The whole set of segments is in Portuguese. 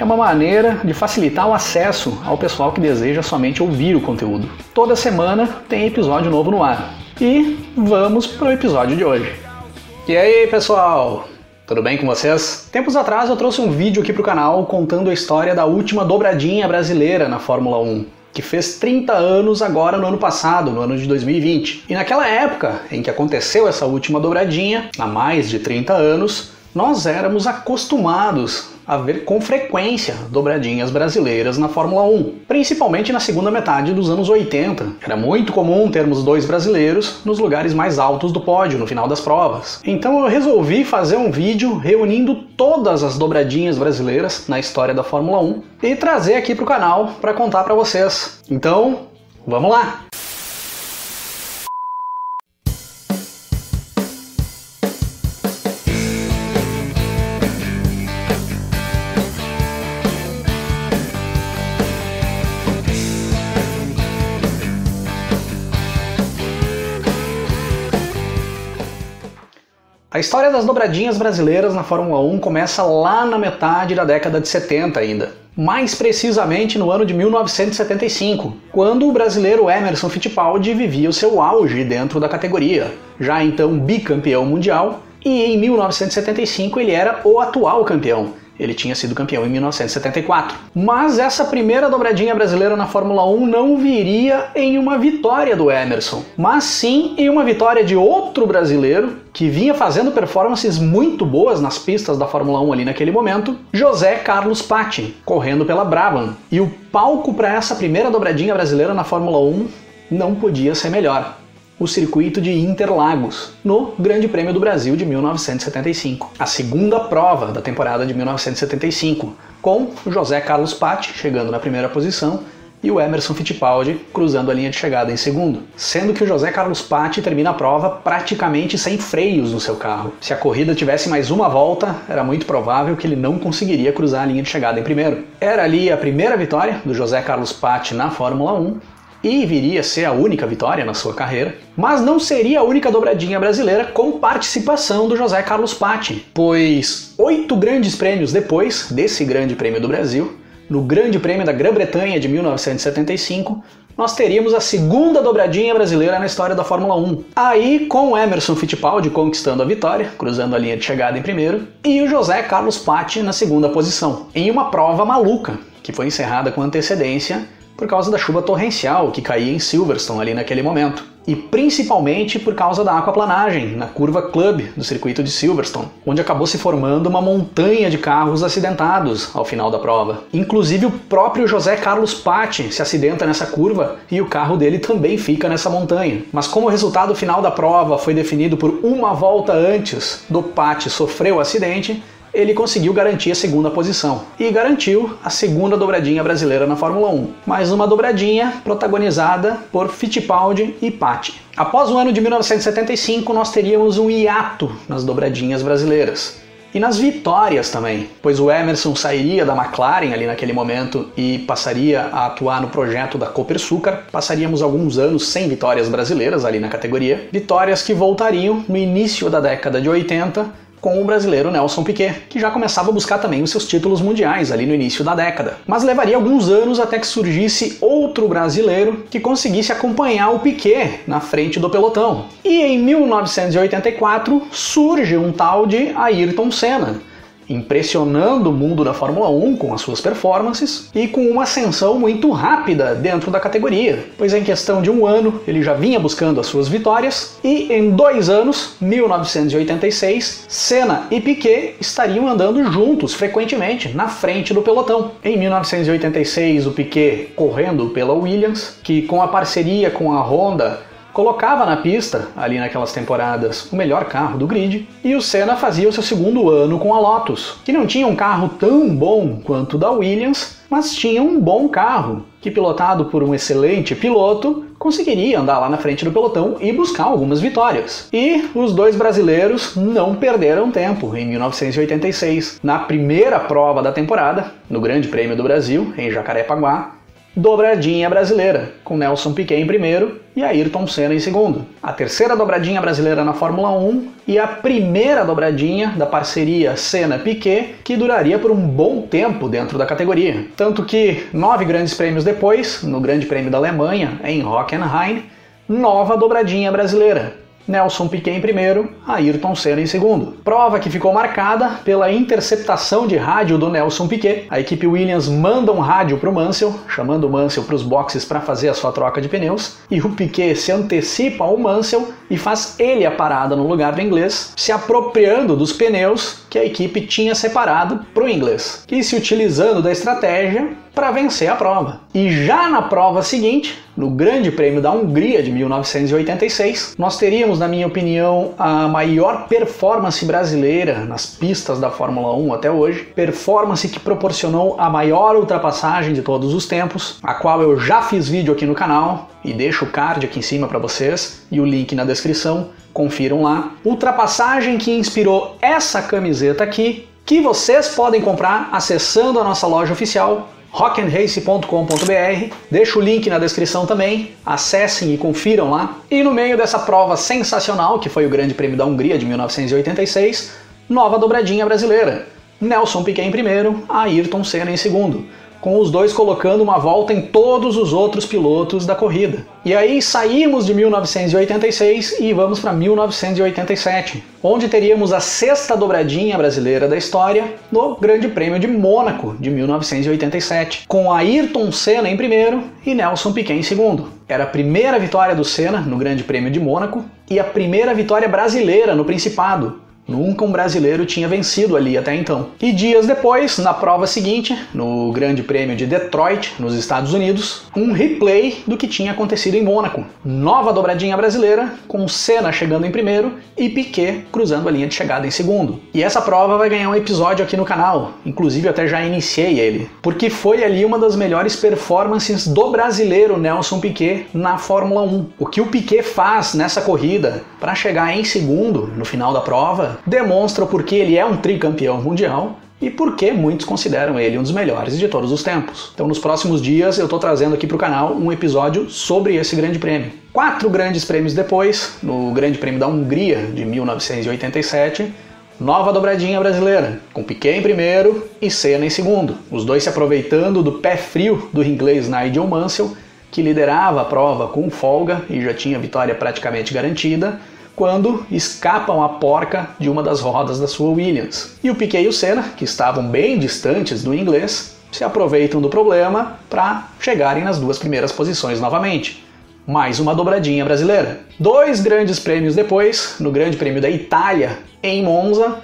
É uma maneira de facilitar o acesso ao pessoal que deseja somente ouvir o conteúdo. Toda semana tem episódio novo no ar. E vamos para o episódio de hoje. E aí, pessoal? Tudo bem com vocês? Tempos atrás eu trouxe um vídeo aqui para o canal contando a história da última dobradinha brasileira na Fórmula 1 que fez 30 anos agora no ano passado, no ano de 2020. E naquela época em que aconteceu essa última dobradinha, há mais de 30 anos, nós éramos acostumados a ver com frequência dobradinhas brasileiras na Fórmula 1, principalmente na segunda metade dos anos 80. Era muito comum termos dois brasileiros nos lugares mais altos do pódio no final das provas. Então eu resolvi fazer um vídeo reunindo todas as dobradinhas brasileiras na história da Fórmula 1 e trazer aqui para o canal para contar para vocês. Então, vamos lá! A história das dobradinhas brasileiras na Fórmula 1 começa lá na metade da década de 70 ainda. Mais precisamente no ano de 1975, quando o brasileiro Emerson Fittipaldi vivia o seu auge dentro da categoria, já então bicampeão mundial, e em 1975 ele era o atual campeão, ele tinha sido campeão em 1974. Mas essa primeira dobradinha brasileira na Fórmula 1 não viria em uma vitória do Emerson, mas sim em uma vitória de outro brasileiro que vinha fazendo performances muito boas nas pistas da Fórmula 1 ali naquele momento, José Carlos Patti, correndo pela Brabham. E o palco para essa primeira dobradinha brasileira na Fórmula 1 não podia ser melhor o circuito de Interlagos, no Grande Prêmio do Brasil de 1975, a segunda prova da temporada de 1975, com José Carlos Patti chegando na primeira posição e o Emerson Fittipaldi cruzando a linha de chegada em segundo, sendo que o José Carlos Patti termina a prova praticamente sem freios no seu carro. Se a corrida tivesse mais uma volta, era muito provável que ele não conseguiria cruzar a linha de chegada em primeiro. Era ali a primeira vitória do José Carlos Patti na Fórmula 1 e viria a ser a única vitória na sua carreira, mas não seria a única dobradinha brasileira com participação do José Carlos Patti, pois oito grandes prêmios depois desse Grande Prêmio do Brasil, no Grande Prêmio da Grã-Bretanha de 1975, nós teríamos a segunda dobradinha brasileira na história da Fórmula 1. Aí, com o Emerson Fittipaldi conquistando a vitória, cruzando a linha de chegada em primeiro, e o José Carlos Patti na segunda posição, em uma prova maluca, que foi encerrada com antecedência por causa da chuva torrencial que caía em Silverstone ali naquele momento. E principalmente por causa da aquaplanagem na curva Club do circuito de Silverstone, onde acabou se formando uma montanha de carros acidentados ao final da prova. Inclusive o próprio José Carlos Patti se acidenta nessa curva e o carro dele também fica nessa montanha. Mas como o resultado final da prova foi definido por uma volta antes do Patti sofrer o acidente, ele conseguiu garantir a segunda posição e garantiu a segunda dobradinha brasileira na Fórmula 1. Mais uma dobradinha protagonizada por Fittipaldi e Patti. Após o ano de 1975, nós teríamos um hiato nas dobradinhas brasileiras. E nas vitórias também, pois o Emerson sairia da McLaren ali naquele momento e passaria a atuar no projeto da Copersucar. Passaríamos alguns anos sem vitórias brasileiras ali na categoria. Vitórias que voltariam no início da década de 80 com o brasileiro Nelson Piquet, que já começava a buscar também os seus títulos mundiais ali no início da década. Mas levaria alguns anos até que surgisse outro brasileiro que conseguisse acompanhar o Piquet na frente do pelotão. E em 1984 surge um tal de Ayrton Senna, impressionando o mundo da Fórmula 1 com as suas performances e com uma ascensão muito rápida dentro da categoria, pois em questão de um ano ele já vinha buscando as suas vitórias e em dois anos, 1986, Senna e Piquet estariam andando juntos frequentemente na frente do pelotão. Em 1986, o Piquet correndo pela Williams, que com a parceria com a Honda colocava na pista, ali naquelas temporadas, o melhor carro do grid, e o Senna fazia o seu segundo ano com a Lotus, que não tinha um carro tão bom quanto o da Williams, mas tinha um bom carro, que pilotado por um excelente piloto, conseguiria andar lá na frente do pelotão e buscar algumas vitórias. E os dois brasileiros não perderam tempo em 1986, na primeira prova da temporada, no Grande Prêmio do Brasil, em Jacarepaguá, dobradinha brasileira, com Nelson Piquet em primeiro e Ayrton Senna em segundo. A terceira dobradinha brasileira na Fórmula 1 e a primeira dobradinha da parceria Senna-Piquet, que duraria por um bom tempo dentro da categoria. Tanto que, nove grandes prêmios depois, no Grande Prêmio da Alemanha, em Hockenheim, nova dobradinha brasileira, Nelson Piquet em primeiro, Ayrton Senna em segundo. Prova que ficou marcada pela interceptação de rádio do Nelson Piquet. A equipe Williams manda um rádio para o Mansell, chamando o Mansell para os boxes para fazer a sua troca de pneus, e o Piquet se antecipa ao Mansell e faz ele a parada no lugar do inglês, se apropriando dos pneus que a equipe tinha separado para o inglês, e se utilizando da estratégia para vencer a prova. E já na prova seguinte, no Grande Prêmio da Hungria de 1986, nós teríamos, na minha opinião, a maior performance brasileira nas pistas da Fórmula 1 até hoje, performance que proporcionou a maior ultrapassagem de todos os tempos, a qual eu já fiz vídeo aqui no canal e deixo o card aqui em cima para vocês e o link na descrição, confiram lá. Ultrapassagem que inspirou essa camiseta aqui, que vocês podem comprar acessando a nossa loja oficial rock'n'race.com.br. Deixo o link na descrição também. Acessem e confiram lá. E no meio dessa prova sensacional, que foi o Grande Prêmio da Hungria de 1986, nova dobradinha brasileira. Nelson Piquet em primeiro, Ayrton Senna em segundo com os dois colocando uma volta em todos os outros pilotos da corrida. E aí saímos de 1986 e vamos para 1987, onde teríamos a sexta dobradinha brasileira da história no Grande Prêmio de Mônaco de 1987, com Ayrton Senna em primeiro e Nelson Piquet em segundo. Era a primeira vitória do Senna no Grande Prêmio de Mônaco e a primeira vitória brasileira no Principado, Nunca um brasileiro tinha vencido ali até então. E dias depois, na prova seguinte, no Grande Prêmio de Detroit, nos Estados Unidos, um replay do que tinha acontecido em Mônaco. Nova dobradinha brasileira, com Senna chegando em primeiro e Piquet cruzando a linha de chegada em segundo. E essa prova vai ganhar um episódio aqui no canal, inclusive até já iniciei ele, porque foi ali uma das melhores performances do brasileiro Nelson Piquet na Fórmula 1. O que o Piquet faz nessa corrida para chegar em segundo no final da prova demonstra porque ele é um tricampeão mundial e por que muitos consideram ele um dos melhores de todos os tempos. Então, nos próximos dias, eu estou trazendo aqui para o canal um episódio sobre esse grande prêmio. Quatro grandes prêmios depois, no Grande Prêmio da Hungria de 1987, nova dobradinha brasileira, com Piquet em primeiro e Senna em segundo. Os dois se aproveitando do pé frio do inglês Nigel Mansell, que liderava a prova com folga e já tinha vitória praticamente garantida, quando escapam a porca de uma das rodas da sua Williams. E o Piquet e o Senna, que estavam bem distantes do inglês, se aproveitam do problema para chegarem nas duas primeiras posições novamente. Mais uma dobradinha brasileira. Dois grandes prêmios depois, no Grande Prêmio da Itália, em Monza,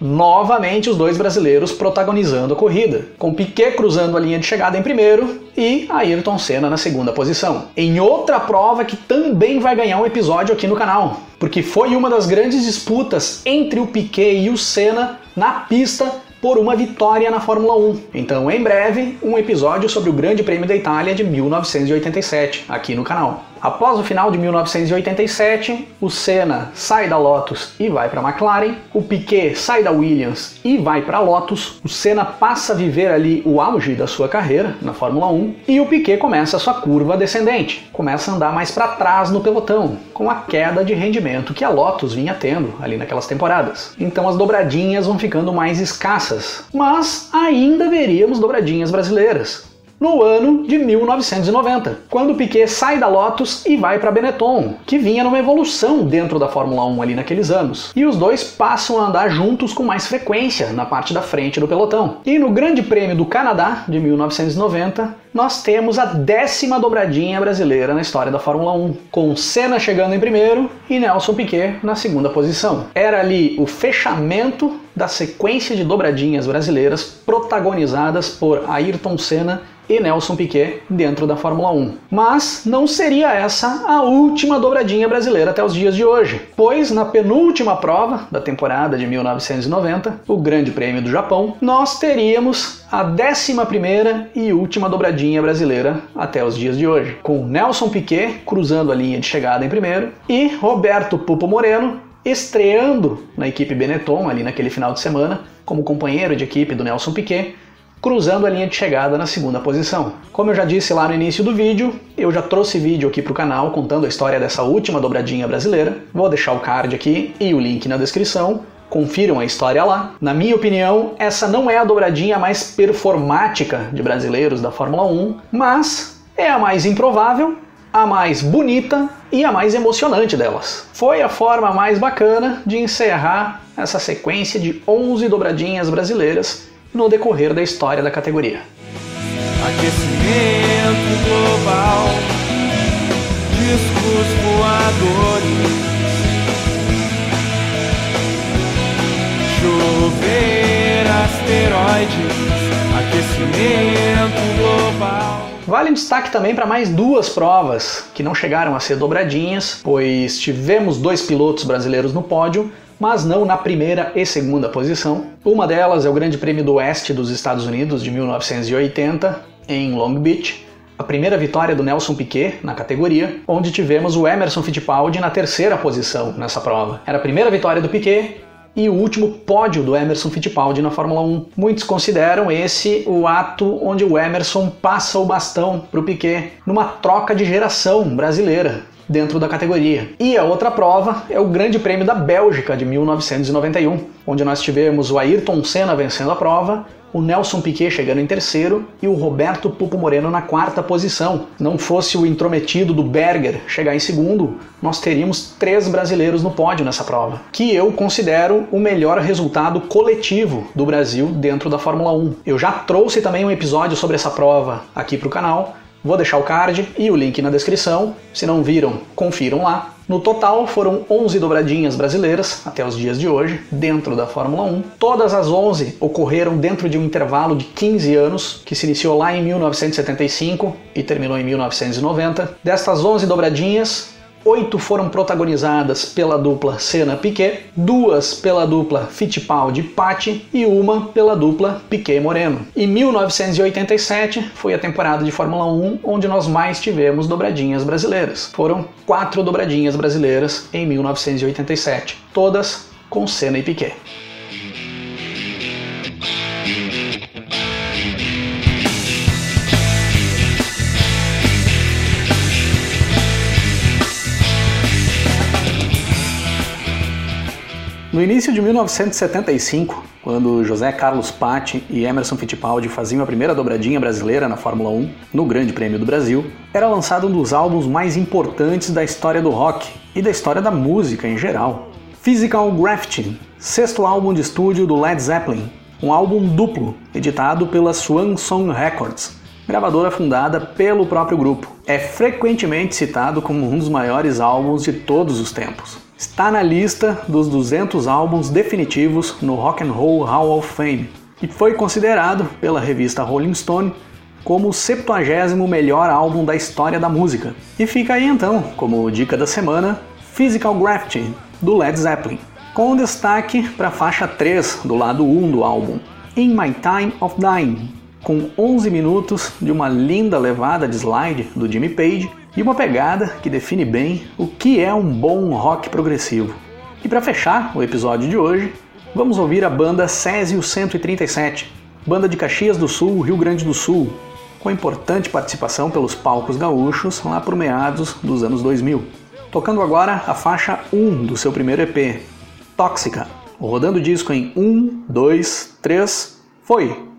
novamente os dois brasileiros protagonizando a corrida, com Piquet cruzando a linha de chegada em primeiro e Ayrton Senna na segunda posição. Em outra prova que também vai ganhar um episódio aqui no canal, porque foi uma das grandes disputas entre o Piquet e o Senna na pista por uma vitória na Fórmula 1. Então, em breve, um episódio sobre o Grande Prêmio da Itália de 1987 aqui no canal. Após o final de 1987, o Senna sai da Lotus e vai para a McLaren, o Piquet sai da Williams e vai para a Lotus, o Senna passa a viver ali o auge da sua carreira na Fórmula 1 e o Piquet começa a sua curva descendente, começa a andar mais para trás no pelotão, com a queda de rendimento que a Lotus vinha tendo ali naquelas temporadas. Então as dobradinhas vão ficando mais escassas, mas ainda veríamos dobradinhas brasileiras no ano de 1990, quando Piquet sai da Lotus e vai para Benetton, que vinha numa evolução dentro da Fórmula 1 ali naqueles anos. E os dois passam a andar juntos com mais frequência na parte da frente do pelotão. E no Grande Prêmio do Canadá de 1990, nós temos a décima dobradinha brasileira na história da Fórmula 1, com Senna chegando em primeiro e Nelson Piquet na segunda posição. Era ali o fechamento da sequência de dobradinhas brasileiras protagonizadas por Ayrton Senna e Nelson Piquet dentro da Fórmula 1. Mas não seria essa a última dobradinha brasileira até os dias de hoje, pois na penúltima prova da temporada de 1990, o Grande Prêmio do Japão, nós teríamos a 11ª e última dobradinha brasileira até os dias de hoje, com Nelson Piquet cruzando a linha de chegada em primeiro e Roberto Pupo Moreno estreando na equipe Benetton ali naquele final de semana como companheiro de equipe do Nelson Piquet, cruzando a linha de chegada na segunda posição. Como eu já disse lá no início do vídeo, eu já trouxe vídeo aqui para o canal contando a história dessa última dobradinha brasileira. Vou deixar o card aqui e o link na descrição. Confiram a história lá. Na minha opinião, essa não é a dobradinha mais performática de brasileiros da Fórmula 1, mas é a mais improvável, a mais bonita e a mais emocionante delas. Foi a forma mais bacana de encerrar essa sequência de 11 dobradinhas brasileiras no decorrer da história da categoria. Aquecimento global, discos voadores, chover asteroides, aquecimento global. Vale destaque também para mais duas provas que não chegaram a ser dobradinhas, pois tivemos dois pilotos brasileiros no pódio, mas não na primeira e segunda posição. Uma delas é o Grande Prêmio do Oeste dos Estados Unidos de 1980, em Long Beach, a primeira vitória do Nelson Piquet na categoria, onde tivemos o Emerson Fittipaldi na terceira posição nessa prova. Era a primeira vitória do Piquet e o último pódio do Emerson Fittipaldi na Fórmula 1. Muitos consideram esse o ato onde o Emerson passa o bastão para o Piquet numa troca de geração brasileira dentro da categoria. E a outra prova é o Grande Prêmio da Bélgica de 1991, onde nós tivemos o Ayrton Senna vencendo a prova, o Nelson Piquet chegando em terceiro e o Roberto Pupo Moreno na quarta posição. Não fosse o intrometido do Berger chegar em segundo, nós teríamos três brasileiros no pódio nessa prova, que eu considero o melhor resultado coletivo do Brasil dentro da Fórmula 1. Eu já trouxe também um episódio sobre essa prova aqui para o canal, Vou deixar o card e o link na descrição. Se não viram, confiram lá. No total, foram 11 dobradinhas brasileiras até os dias de hoje, dentro da Fórmula 1. Todas as 11 ocorreram dentro de um intervalo de 15 anos, que se iniciou lá em 1975 e terminou em 1990. Destas 11 dobradinhas, Oito foram protagonizadas pela dupla Senna-Piquet, duas pela dupla Fittipaldi-Patti e uma pela dupla Piquet-Moreno. Em 1987 foi a temporada de Fórmula 1 onde nós mais tivemos dobradinhas brasileiras. Foram quatro dobradinhas brasileiras em 1987, todas com Senna e Piquet. No início de 1975, quando José Carlos Patti e Emerson Fittipaldi faziam a primeira dobradinha brasileira na Fórmula 1, no Grande Prêmio do Brasil, era lançado um dos álbuns mais importantes da história do rock e da história da música em geral. Physical Graffiti, sexto álbum de estúdio do Led Zeppelin, um álbum duplo, editado pela Swan Song Records, gravadora fundada pelo próprio grupo. É frequentemente citado como um dos maiores álbuns de todos os tempos está na lista dos 200 álbuns definitivos no Rock and Roll Hall of Fame e foi considerado pela revista Rolling Stone como o 70 melhor álbum da história da música. E fica aí então, como dica da semana, Physical Graffiti, do Led Zeppelin, com destaque para a faixa 3 do lado 1 do álbum, In My Time of Dying, com 11 minutos de uma linda levada de slide do Jimmy Page e uma pegada que define bem o que é um bom rock progressivo. E para fechar o episódio de hoje, vamos ouvir a banda Césio 137, banda de Caxias do Sul, Rio Grande do Sul, com importante participação pelos palcos gaúchos lá por meados dos anos 2000. Tocando agora a faixa 1 do seu primeiro EP, Tóxica, rodando o disco em 1, 2, 3, foi!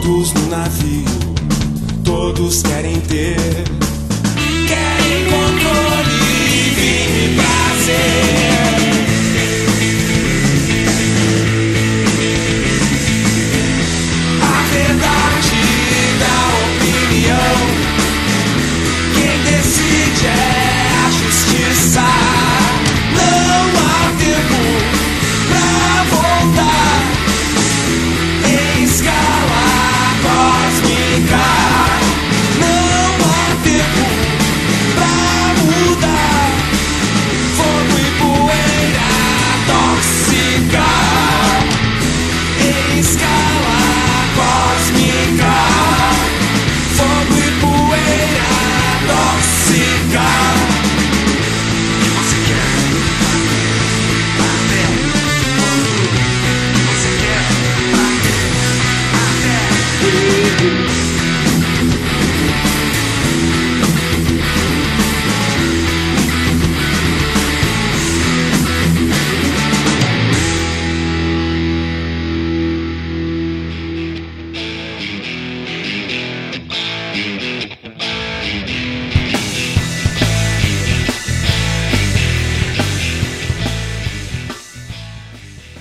todos no navio, todos querem ter, querem controle.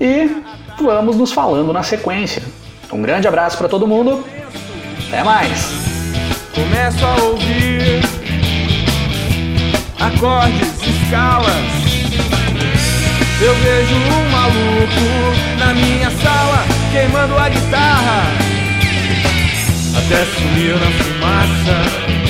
E vamos nos falando na sequência. Um grande abraço para todo mundo. Até mais. Começo a ouvir acordes, escalas. Eu vejo um maluco na minha sala queimando a guitarra até sumiu na fumaça.